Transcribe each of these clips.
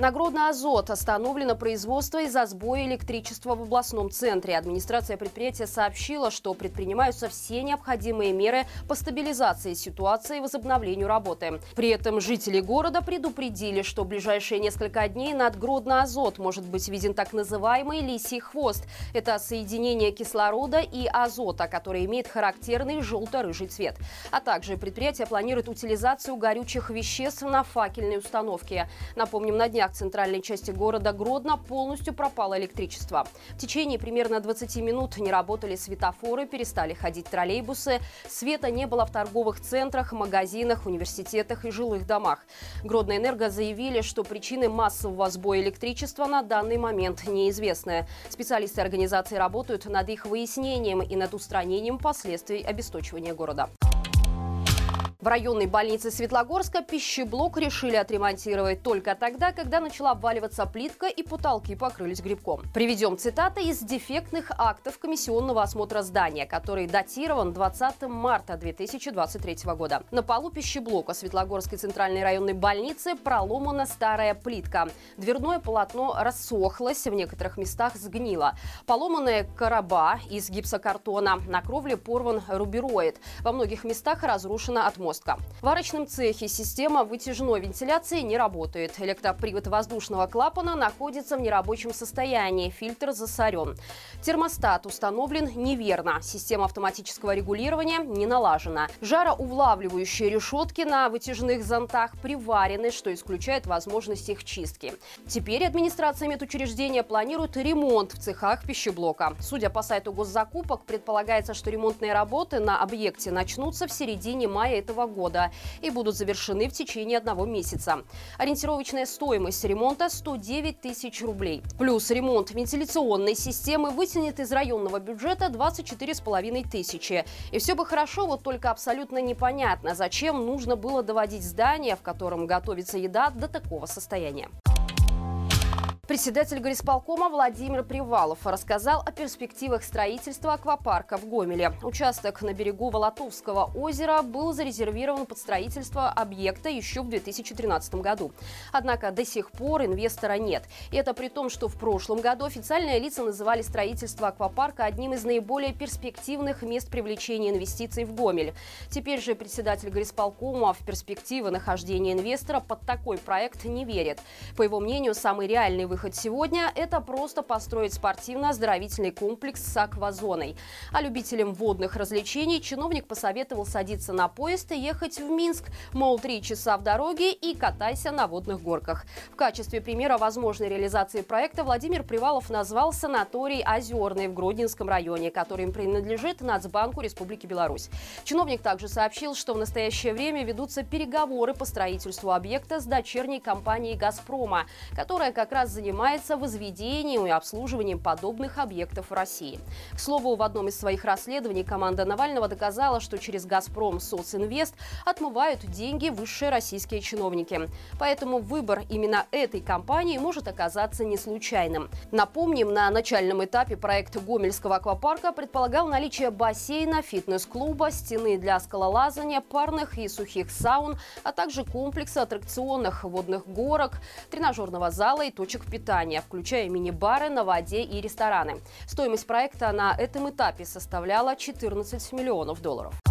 На Гродно-Азот остановлено производство из-за сбоя электричества в областном центре. Администрация предприятия сообщила, что предпринимаются все необходимые меры по стабилизации ситуации и возобновлению работы. При этом жители города предупредили, что в ближайшие несколько дней над Гродно-Азот может быть виден так называемый лисий хвост. Это соединение кислорода и азота, который имеет характерный желто-рыжий цвет. А также предприятие планирует утилизацию горючих веществ на факельной установке. Напомним, на днях центральной части города Гродно полностью пропало электричество. В течение примерно 20 минут не работали светофоры, перестали ходить троллейбусы. Света не было в торговых центрах, магазинах, университетах и жилых домах. Гродно-Энерго заявили, что причины массового сбоя электричества на данный момент неизвестны. Специалисты организации работают над их выяснением и над устранением последствий обесточивания города. В районной больнице Светлогорска пищеблок решили отремонтировать только тогда, когда начала обваливаться плитка и потолки покрылись грибком. Приведем цитаты из дефектных актов комиссионного осмотра здания, который датирован 20 марта 2023 года. На полу пищеблока Светлогорской центральной районной больницы проломана старая плитка. Дверное полотно рассохлось, в некоторых местах сгнило. Поломанная короба из гипсокартона. На кровле порван рубероид. Во многих местах разрушена отмостка перекрестка. В варочном цехе система вытяжной вентиляции не работает. Электропривод воздушного клапана находится в нерабочем состоянии, фильтр засорен. Термостат установлен неверно, система автоматического регулирования не налажена. Жароувлавливающие решетки на вытяжных зонтах приварены, что исключает возможность их чистки. Теперь администрация медучреждения планирует ремонт в цехах пищеблока. Судя по сайту госзакупок, предполагается, что ремонтные работы на объекте начнутся в середине мая этого года и будут завершены в течение одного месяца. Ориентировочная стоимость ремонта 109 тысяч рублей. Плюс ремонт вентиляционной системы вытянет из районного бюджета 24,5 тысячи. И все бы хорошо, вот только абсолютно непонятно, зачем нужно было доводить здание, в котором готовится еда, до такого состояния. Председатель горисполкома Владимир Привалов рассказал о перспективах строительства аквапарка в Гомеле. Участок на берегу Волотовского озера был зарезервирован под строительство объекта еще в 2013 году. Однако до сих пор инвестора нет. И это при том, что в прошлом году официальные лица называли строительство аквапарка одним из наиболее перспективных мест привлечения инвестиций в Гомель. Теперь же председатель горисполкома в перспективы нахождения инвестора под такой проект не верит. По его мнению, самый реальный выход сегодня – это просто построить спортивно-оздоровительный комплекс с аквазоной. А любителям водных развлечений чиновник посоветовал садиться на поезд и ехать в Минск. Мол, три часа в дороге и катайся на водных горках. В качестве примера возможной реализации проекта Владимир Привалов назвал санаторий «Озерный» в Гродненском районе, который принадлежит Нацбанку Республики Беларусь. Чиновник также сообщил, что в настоящее время ведутся переговоры по строительству объекта с дочерней компанией «Газпрома», которая как раз занимается занимается возведением и обслуживанием подобных объектов в России. К слову, в одном из своих расследований команда Навального доказала, что через «Газпром» Социнвест отмывают деньги высшие российские чиновники. Поэтому выбор именно этой компании может оказаться не случайным. Напомним, на начальном этапе проект Гомельского аквапарка предполагал наличие бассейна, фитнес-клуба, стены для скалолазания, парных и сухих саун, а также комплекса аттракционных водных горок, тренажерного зала и точек питания, включая мини-бары на воде и рестораны. Стоимость проекта на этом этапе составляла 14 миллионов долларов.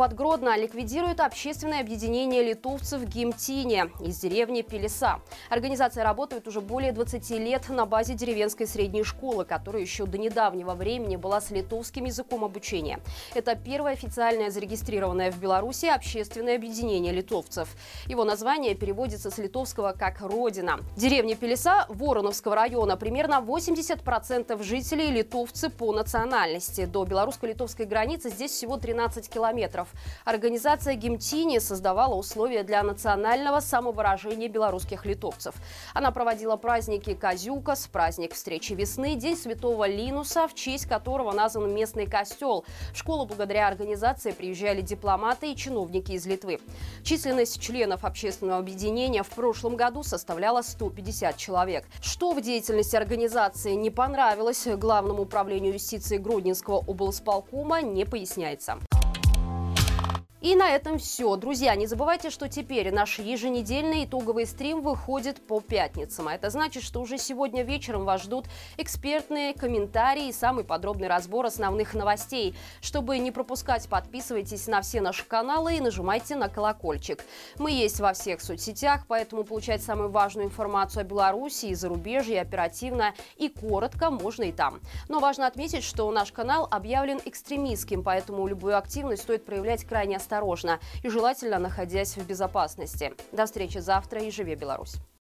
Под Гродно ликвидирует общественное объединение литовцев Гимтине из деревни Пелеса. Организация работает уже более 20 лет на базе деревенской средней школы, которая еще до недавнего времени была с литовским языком обучения. Это первое официальное зарегистрированное в Беларуси общественное объединение литовцев. Его название переводится с литовского как «Родина». Деревня Пелеса Вороновского района примерно 80% жителей литовцы по национальности. До белорусско-литовской границы здесь всего 13 километров. Организация «Гимтини» создавала условия для национального самовыражения белорусских литовцев. Она проводила праздники Казюкас, праздник встречи весны, День Святого Линуса, в честь которого назван местный костел. В школу благодаря организации приезжали дипломаты и чиновники из Литвы. Численность членов общественного объединения в прошлом году составляла 150 человек. Что в деятельности организации не понравилось Главному управлению юстиции Гродненского облсполкома, не поясняется. И на этом все. Друзья, не забывайте, что теперь наш еженедельный итоговый стрим выходит по пятницам. А это значит, что уже сегодня вечером вас ждут экспертные комментарии и самый подробный разбор основных новостей. Чтобы не пропускать, подписывайтесь на все наши каналы и нажимайте на колокольчик. Мы есть во всех соцсетях, поэтому получать самую важную информацию о Беларуси и зарубежье оперативно и коротко можно и там. Но важно отметить, что наш канал объявлен экстремистским, поэтому любую активность стоит проявлять крайне осторожно осторожно и желательно находясь в безопасности. До встречи завтра и живи Беларусь!